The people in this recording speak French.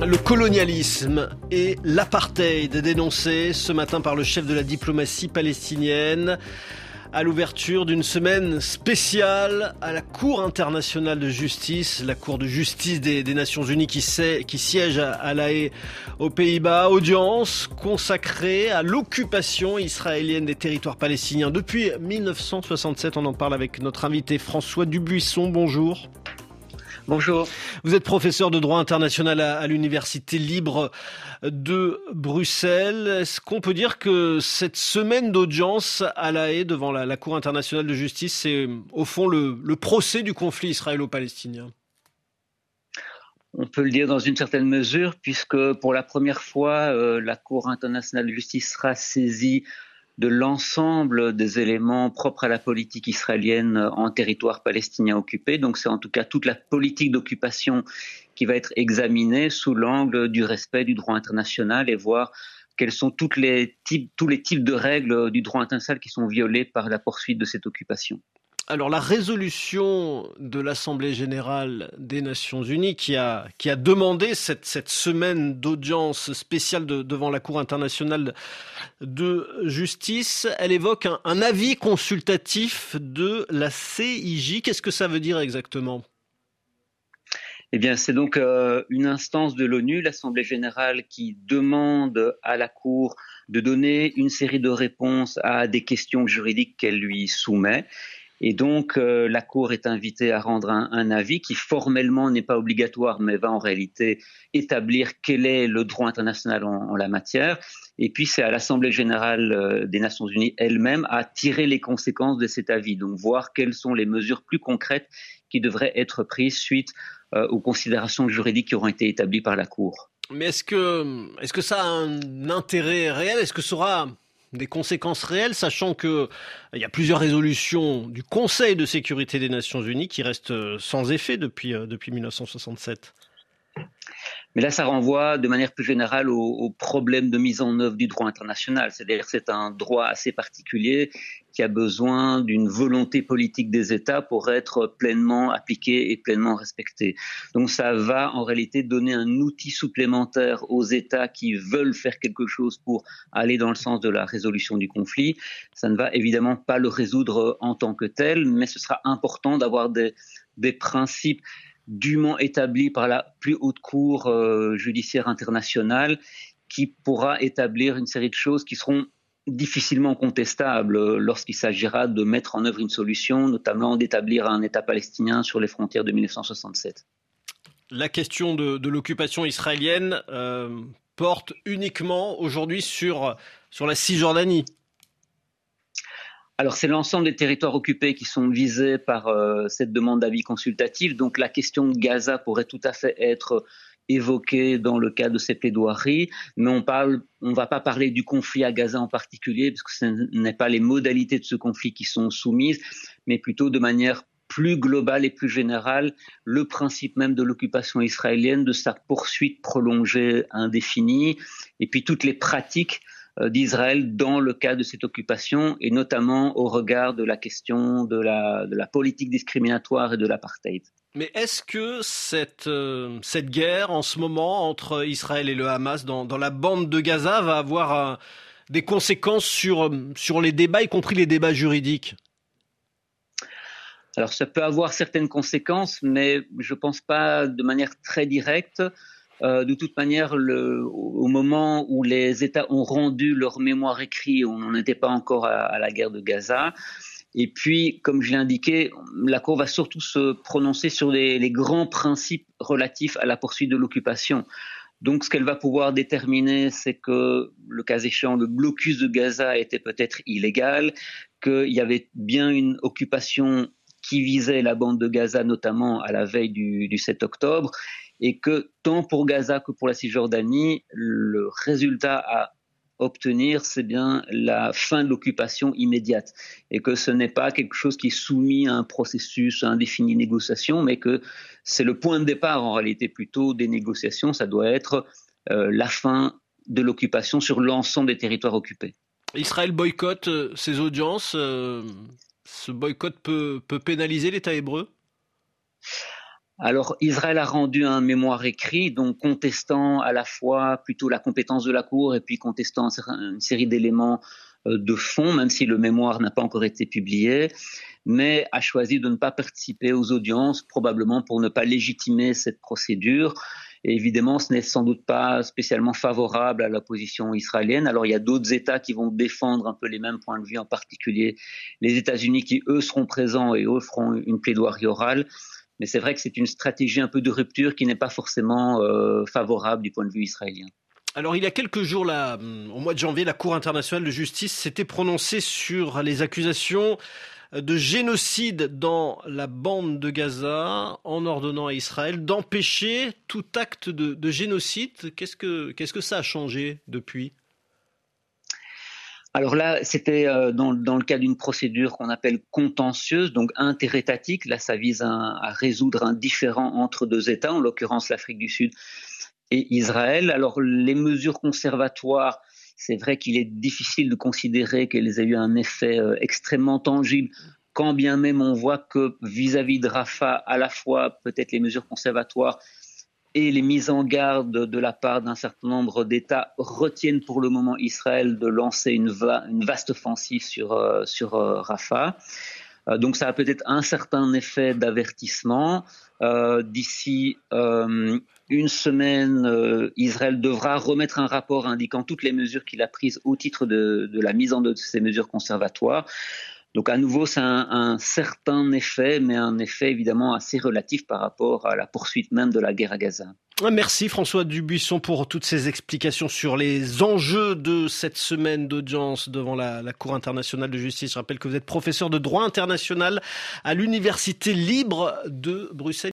Le colonialisme et l'apartheid dénoncés ce matin par le chef de la diplomatie palestinienne à l'ouverture d'une semaine spéciale à la Cour internationale de justice, la Cour de justice des, Nations Unies qui, siège à, La Haye aux Pays-Bas. Audience consacrée à l'occupation israélienne des territoires palestiniens depuis 1967. On en parle avec notre invité François Dubuisson. Bonjour. Bonjour. Vous êtes professeur de droit international à, l'Université libre de Bruxelles. Est-ce qu'on peut dire que cette semaine d'audience à La Haye devant la, Cour internationale de justice, c'est au fond le, procès du conflit israélo-palestinien? On peut le dire dans une certaine mesure, puisque pour la première fois, euh, la Cour internationale de justice sera saisie de l'ensemble des éléments propres à la politique israélienne en territoire palestinien occupé. Donc c'est en tout cas toute la politique d'occupation qui va être examinée sous l'angle du respect du droit international et voir quels sont toutes les types, tous les types de règles du droit international qui sont violés par la poursuite de cette occupation. Alors la résolution de l'Assemblée générale des Nations unies qui a, demandé cette, cette semaine d'audience spéciale devant la Cour internationale de justice, elle évoque un, avis consultatif de la CIJ. Qu'est-ce que ça veut dire exactement? Eh bien, c'est donc euh, une instance de l'ONU, l'Assemblée générale, qui demande à la Cour de donner une série de réponses à des questions juridiques qu'elle lui soumet. Et donc, euh, la Cour est invitée à rendre un, avis qui formellement n'est pas obligatoire, mais va en réalité établir quel est le droit international en, la matière. Et puis, c'est à l'Assemblée générale euh, des Nations unies elle-même à tirer les conséquences de cet avis, donc voir quelles sont les mesures plus concrètes qui devraient être prises suite euh, aux considérations juridiques qui auront été établies par la Cour. Mais est-ce que, est-ce que ça a un intérêt réel? Est-ce que ça aura des conséquences réelles, sachant qu'il euh, y a plusieurs résolutions du Conseil de sécurité des Nations Unies qui restent euh, sans effet depuis, euh, depuis 1967 mais là, ça renvoie de manière plus générale au, au problème de mise en œuvre du droit international. C'est-à-dire c'est un droit assez particulier qui a besoin d'une volonté politique des États pour être pleinement appliqué et pleinement respecté. Donc ça va en réalité donner un outil supplémentaire aux États qui veulent faire quelque chose pour aller dans le sens de la résolution du conflit. Ça ne va évidemment pas le résoudre en tant que tel, mais ce sera important d'avoir des, des principes dûment établi par la plus haute cour euh, judiciaire internationale qui pourra établir une série de choses qui seront difficilement contestables lorsqu'il s'agira de mettre en œuvre une solution, notamment d'établir un État palestinien sur les frontières de 1967. La question de, l'occupation israélienne euh, porte uniquement aujourd'hui sur, sur la Cisjordanie. Alors c'est l'ensemble des territoires occupés qui sont visés par euh, cette demande d'avis consultatif. Donc la question de Gaza pourrait tout à fait être évoquée dans le cas de ces plaidoiries, mais on parle, on va pas parler du conflit à Gaza en particulier, parce que ce n'est pas les modalités de ce conflit qui sont soumises, mais plutôt de manière plus globale et plus générale, le principe même de l'occupation israélienne, de sa poursuite prolongée indéfinie, et puis toutes les pratiques d'Israël dans le cas de cette occupation et notamment au regard de la question de la, de la politique discriminatoire et de l'apartheid. Mais est-ce que cette, euh, cette guerre en ce moment entre Israël et le Hamas dans, dans la bande de Gaza va avoir euh, des conséquences sur, sur les débats, y compris les débats juridiques? Alors ça peut avoir certaines conséquences, mais je ne pense pas de manière très directe. Euh, de toute manière, au moment où les États ont rendu leur mémoire écrite, on n'en était pas encore à, la guerre de Gaza. Et puis, comme je l'ai indiqué, la Cour va surtout se prononcer sur les, grands principes relatifs à la poursuite de l'occupation. Donc, ce qu'elle va pouvoir déterminer, c'est que, le cas échéant, le blocus de Gaza était peut-être illégal, qu'il y avait bien une occupation qui visait la bande de Gaza, notamment à la veille du 7 octobre, et que tant pour Gaza que pour la Cisjordanie, le résultat à obtenir, c'est bien la fin de l'occupation immédiate, et que ce n'est pas quelque chose qui est soumis à un processus indéfini de négociation, mais que c'est le point de départ en réalité plutôt des négociations, ça doit être euh, la fin de l'occupation sur l'ensemble des territoires occupés. Israël boycotte euh, ces audiences. Euh, ce boycott peut, peut pénaliser l'État hébreu? Alors Israël a rendu un mémoire écrit, donc contestant à la fois plutôt la compétence de la Cour et puis contestant une série d'éléments euh, de fond, même si le mémoire n'a pas encore été publié, mais a choisi de ne pas participer aux audiences, probablement pour ne pas légitimer cette procédure. Et évidemment, ce n'est sans doute pas spécialement favorable à la position israélienne. Alors, il y a d'autres États qui vont défendre un peu les mêmes points de vue, en particulier les États-Unis qui, eux, seront présents et eux feront une plaidoirie orale. Mais c'est vrai que c'est une stratégie un peu de rupture qui n'est pas forcément euh, favorable du point de vue israélien. Alors il y a quelques jours, au mois de janvier, la Cour internationale de justice s'était prononcée sur les accusations de génocide dans la bande de Gaza en ordonnant à Israël d'empêcher tout acte de, génocide. Qu'est-ce que, qu'est-ce que ça a changé depuis? Alors là, c'était euh, dans, le cas d'une procédure qu'on appelle contentieuse, donc interétatique. Là, ça vise à, résoudre un différend entre deux États, en l'occurrence l'Afrique du Sud et Israël. Alors les mesures conservatoires, c'est vrai qu'il est difficile de considérer qu'elles aient eu un effet euh, extrêmement tangible quand bien même on voit que vis-à-vis -vis de Rafah, à la fois peut-être les mesures conservatoires et les mises en garde de la part d'un certain nombre d'États retiennent pour le moment Israël de lancer une, vaste offensive sur, euh, euh, Rafah. Euh, donc ça a peut-être un certain effet d'avertissement. D'ici une semaine, Israël devra remettre un rapport indiquant toutes les mesures qu'il a prises au titre de, de la mise en œuvre de ces mesures conservatoires. Donc à nouveau, c'est un, certain effet, mais un effet évidemment assez relatif par rapport à la poursuite même de la guerre à Gaza. Merci François Dubuisson pour toutes ces explications sur les enjeux de cette semaine d'audience devant la, la, Cour internationale de justice. Je rappelle que vous êtes professeur de droit international à l'Université libre de Bruxelles.